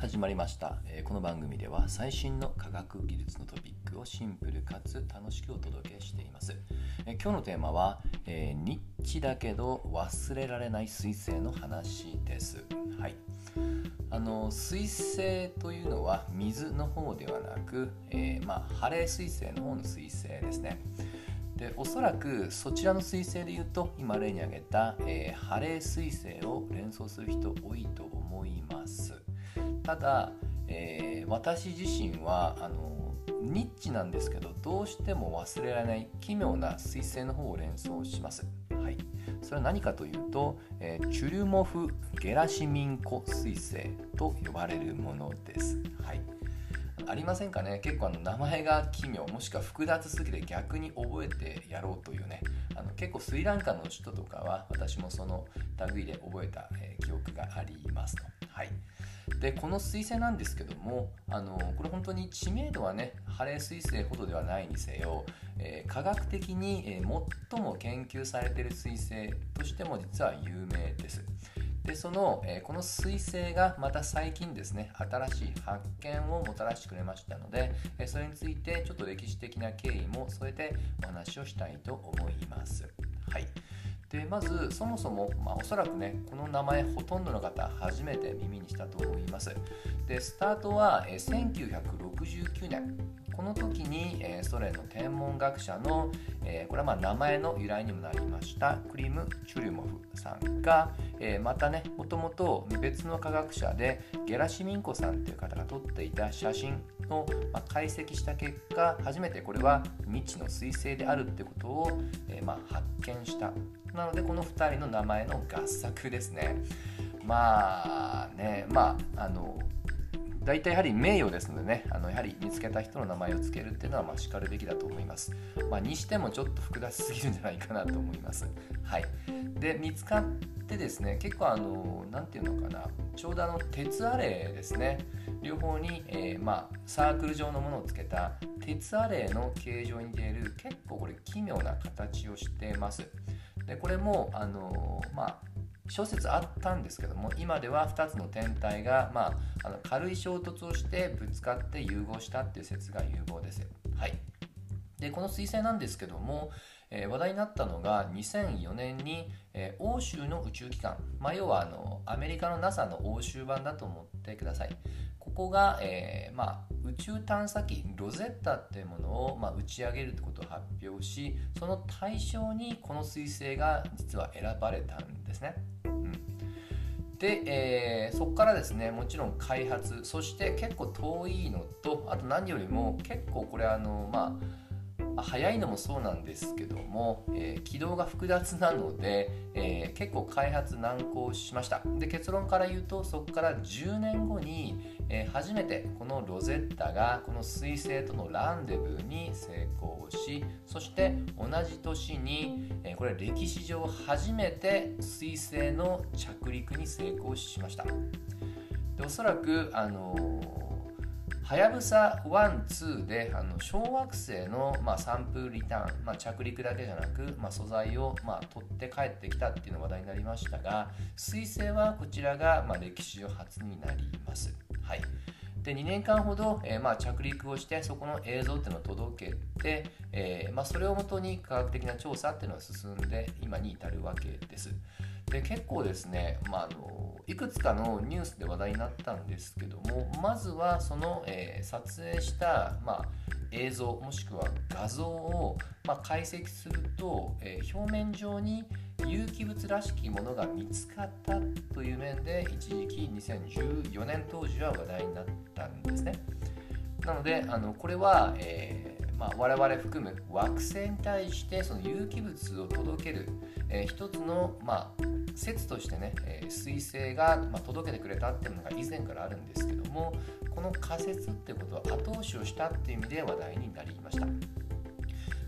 始まりました、えー、この番組では最新の科学技術のトピックをシンプルかつ楽しくお届けしています、えー、今日のテーマは、えー、ニッチだけど忘れられない彗星の話です。はい。あの彗星というのは水の方ではなく、えまあ、ハレー彗星の方の彗星ですね。でおそらくそちらの彗星で言うと今例に挙げた、えー、ハレー彗星を連想する人多いと思います。ただ、えー、私自身はあのニッチなんですけどどうしても忘れられない奇妙な彗星の方を連想します。はい、それは何かというと、えー、チュルモフ・ゲラシミンコ彗星と呼ばれるものです。はいありませんかね？結構あの名前が奇妙もしくは複雑すぎて逆に覚えてやろうというねあの結構スリランカの人とかは私もその類で覚えた、えー、記憶がありますと。はいでこの彗星なんですけどもあのこれ本当に知名度はねハレー彗星ほどではないにせよ、えー、科学的に、え、最も研究されている彗星としても実は有名です。でその、えー、この彗星がまた最近ですね新しい発見をもたらしてくれましたので、えそれについてちょっと歴史的な経緯も添えてお話をしたいと思います。でまずそもそも、まあ、おそらくねこの名前ほとんどの方初めて耳にしたと思います。でスタートはえ1969年。この時に、えソ連の天文学者の、えこれはま名前の由来にもなりましたクリム・チュリュモフさんが、えまたねもともと別の科学者でゲラシミンコさんという方が撮っていた写真を、ま解析した結果初めてこれは未知の彗星であるってことを、えま発見した。なのでこの2人の名前の合作ですね。まあねまああの大体やはり名誉ですのでねあのやはり見つけた人の名前を付けるっていうのはまあしかるべきだと思います、まあ、にしてもちょっと複雑すぎるんじゃないかなと思います。はい。で見つかってですね結構あの何て言うのかなちょうどあの鉄アレイですね。両方に、えー、まあ、サークル状のものをつけた鉄アレイの形状に出る結構これ奇妙な形をしてます。でこれもあのまあ諸説あったんですけども今では2つの天体が、まあ、あの軽い衝突をしてぶつかって融合したっていう説が有望です。はい、でこの彗星なんですけども、えー、話題になったのが2004年に、えー、欧州の宇宙機関、まあ、要はあのアメリカの NASA の欧州版だと思ってください。こが、えーまあ、宇宙探査機ロゼッタっていうものを、まあ、打ち上げるってことを発表しその対象にこの彗星が実は選ばれたんですね。で、えー、そこからですねもちろん開発そして結構遠いのとあと何よりも結構これあのまあ早いのもそうなんですけども、えー、軌道が複雑なので、えー、結構開発難航しました。で結論から言うとそこから10年後に、えー、初めてこのロゼッタがこの彗星とのランデブーに成功しそして同じ年に、えこれ歴史上初めて彗星の着陸に成功しました。でおそらくあのはやぶさ1、2であの小惑星の、まあ、サンプルリターン、まあ、着陸だけじゃなく、まあ、素材を、まあ、取って帰ってきたっていうのが話題になりましたが彗星はこちらが、まあ、歴史上初になります。はいで2年間ほど、えー、まあ、着陸をしてそこの映像っていうのを届けて、えー、まあ、それをもとに科学的な調査っていうのが進んで今に至るわけです。で結構ですね、まあ、あのいくつかのニュースで話題になったんですけどもまずはその、えー、撮影した、まあ、映像もしくは画像を、まあ、解析すると、えー、表面上に有機物らしきものが見つかったという面で一時期2014年当時は話題になったんですね。なのであのこれは、えーまあ、我々含む惑星に対してその有機物を届ける、えー、一つの、まあ、説としてね、えー、彗星が、まあ、届けてくれたっていうのが以前からあるんですけどもこの仮説ってことは後押しをしたっていう意味で話題になりました。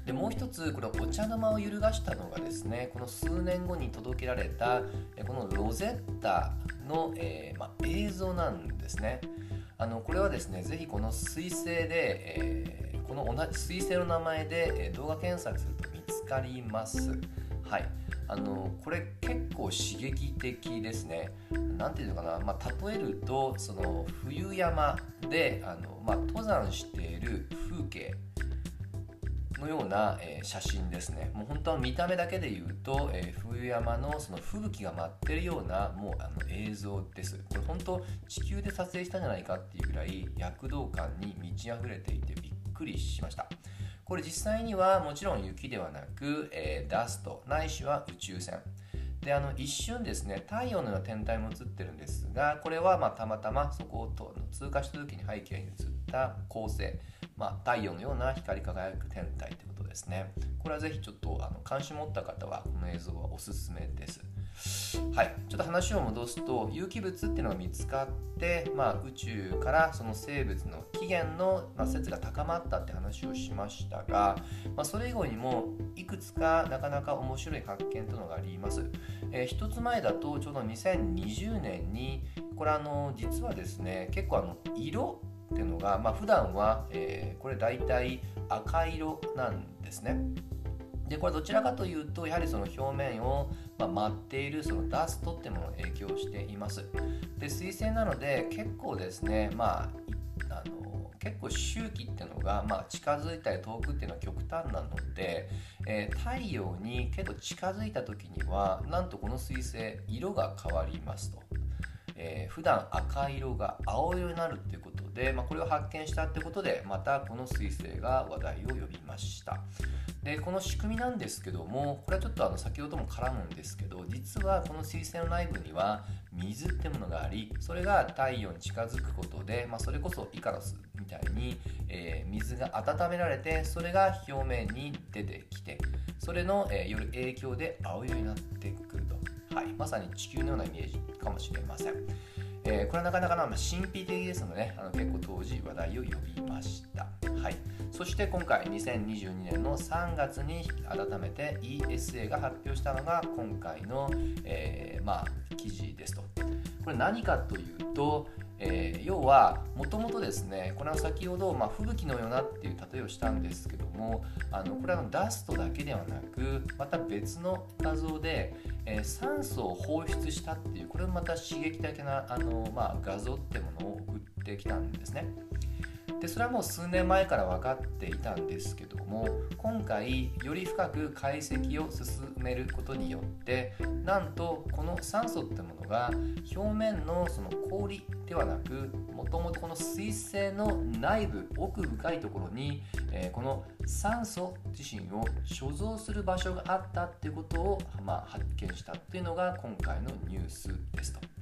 でもう一つこれお茶の間を揺るがしたのがですねこの数年後に届けられたこのロゼッタの、えー、まあ、映像なんですね。あのこれはですねぜひこの彗星で、えー、この同じ彗星の名前で動画検索すると見つかります。はい。あのこれ結構刺激的ですね。何ていうのかな、まあ、例えるとその冬山であの、まあ、登山している風景のような、えー、写真ですね。もう本当は見た目だけで言うと、えー、冬山のその吹雪が舞ってるようなもうあの映像です。これ本当地球で撮影したんじゃないかっていうぐらい躍動感に満ち溢れていてびっくりしました。これ実際にはもちろん雪ではなく、えー、ダストないしは宇宙船であの一瞬ですね太陽のような天体も映ってるんですがこれはまたまたまそこを通過した時に背景に映った恒星まあ、太陽のような光り輝く天体ということですね。これはぜひちょっとあの関心持った方はこの映像はおすすめです。はい、ちょっと話を戻すと有機物っていうのが見つかって、まあ、宇宙からその生物の起源の、まあ、説が高まったって話をしましたが、まあ、それ以後にもいくつかなかなか面白い発見というのがあります。えー、一つ前だとちょうど2020年にこれあの実はですね結構あの色っていうのが、まあ、普段は、えー、これ大体赤色なんですね。でこれどちらかというとやはりその表面を、まあ、舞っているそのダストってものを影響しています。で水星なので結構ですねまああの結構周期っていうのが、まあ、近づいたり遠くっていうのは極端なので、えー、太陽に結構近づいた時にはなんとこの水星色が変わりますと。えー、普段赤色が青色になるっていうことで、まあ、これを発見したってことでまたこの彗星が話題を呼びました。でこの仕組みなんですけどもこれはちょっとあの先ほども絡むんですけど実はこの彗星の内部には水ってものがありそれが太陽に近づくことで、まあ、それこそイカロスみたいに、えー、水が温められてそれが表面に出てきてそれの、えー、よる影響で青色になっていく、はい、まさに地球のようなイメージかもしれません。えー、これはなかなかな神秘的ですので、ね、あの結構当時話題を呼びました。はい、そして今回2022年の3月に改めて ESA が発表したのが今回の、えー、まあ、記事ですと。これ何かというと、えー、要はもともとですねこれは先ほど、まあ、吹雪のようなっていう例えをしたんですけどもあのこれはダストだけではなくまた別の画像で、えー、酸素を放出したっていうこれもまた刺激的なあの、まあ、画像ってものを送ってきたんですね。でそれはもう数年前から分かっていたんですけども今回より深く解析を進めることによってなんとこの酸素ってものが表面のその氷ではなくもともとこの水星の内部奥深いところに、えー、この酸素自身を所蔵する場所があったっていうことを、まあ、発見したっていうのが今回のニュースですと。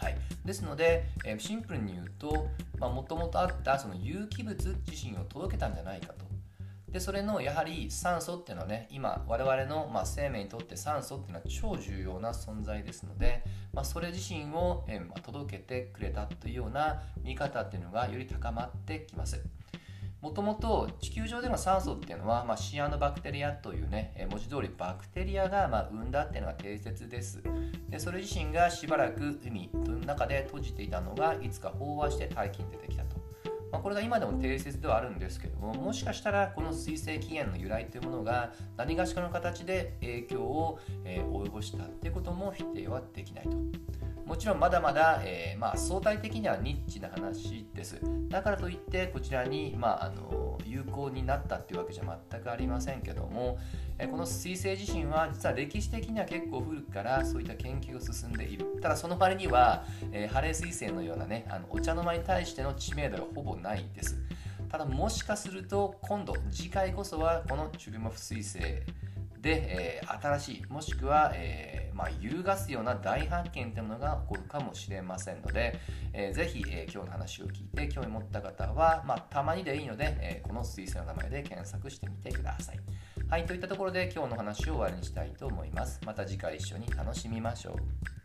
はい、ですので、えー、シンプルに言うともともとあったその有機物自身を届けたんじゃないかと。でそれのやはり酸素っていうのはね今我々のま生命にとって酸素っていうのは超重要な存在ですので、まあ、それ自身を、え、ま届けてくれたというような見方っていうのがより高まってきます。もともと地球上での酸素っていうのは、まあ、シアノバクテリアというね文字通りバクテリアがまあ生んだっていうのが定説です。でそれ自身がしばらく海の中で閉じていたのがいつか飽和して大気に出てきたと、まあ、これが今でも定説ではあるんですけどももしかしたらこの水星起源の由来というものが何がしかの形で影響を、え、及ぼしたっていうことも否定はできないと。もちろんまだまだ、えー、まあ、相対的にはニッチな話です。だからといってこちらに、まあ、あの有効になったっていうわけじゃ全くありませんけども、えこの彗星自身は実は歴史的には結構古くからそういった研究が進んでいる。ただその割には、えー、ハレー彗星のようなねあのお茶の間に対しての知名度がほぼないんです。ただもしかすると今度次回こそはこのチュルモフ彗星で、えー、新しいもしくは、えー、まあ、揺るがすような大発見というものが起こるかもしれませんので、えー、ぜひ、え今日の話を聞いて興味持った方は、まあ、たまにでいいので、えこの水星の名前で検索してみてください。はい、といったところで今日の話を終わりにしたいと思います。また次回一緒に楽しみましょう。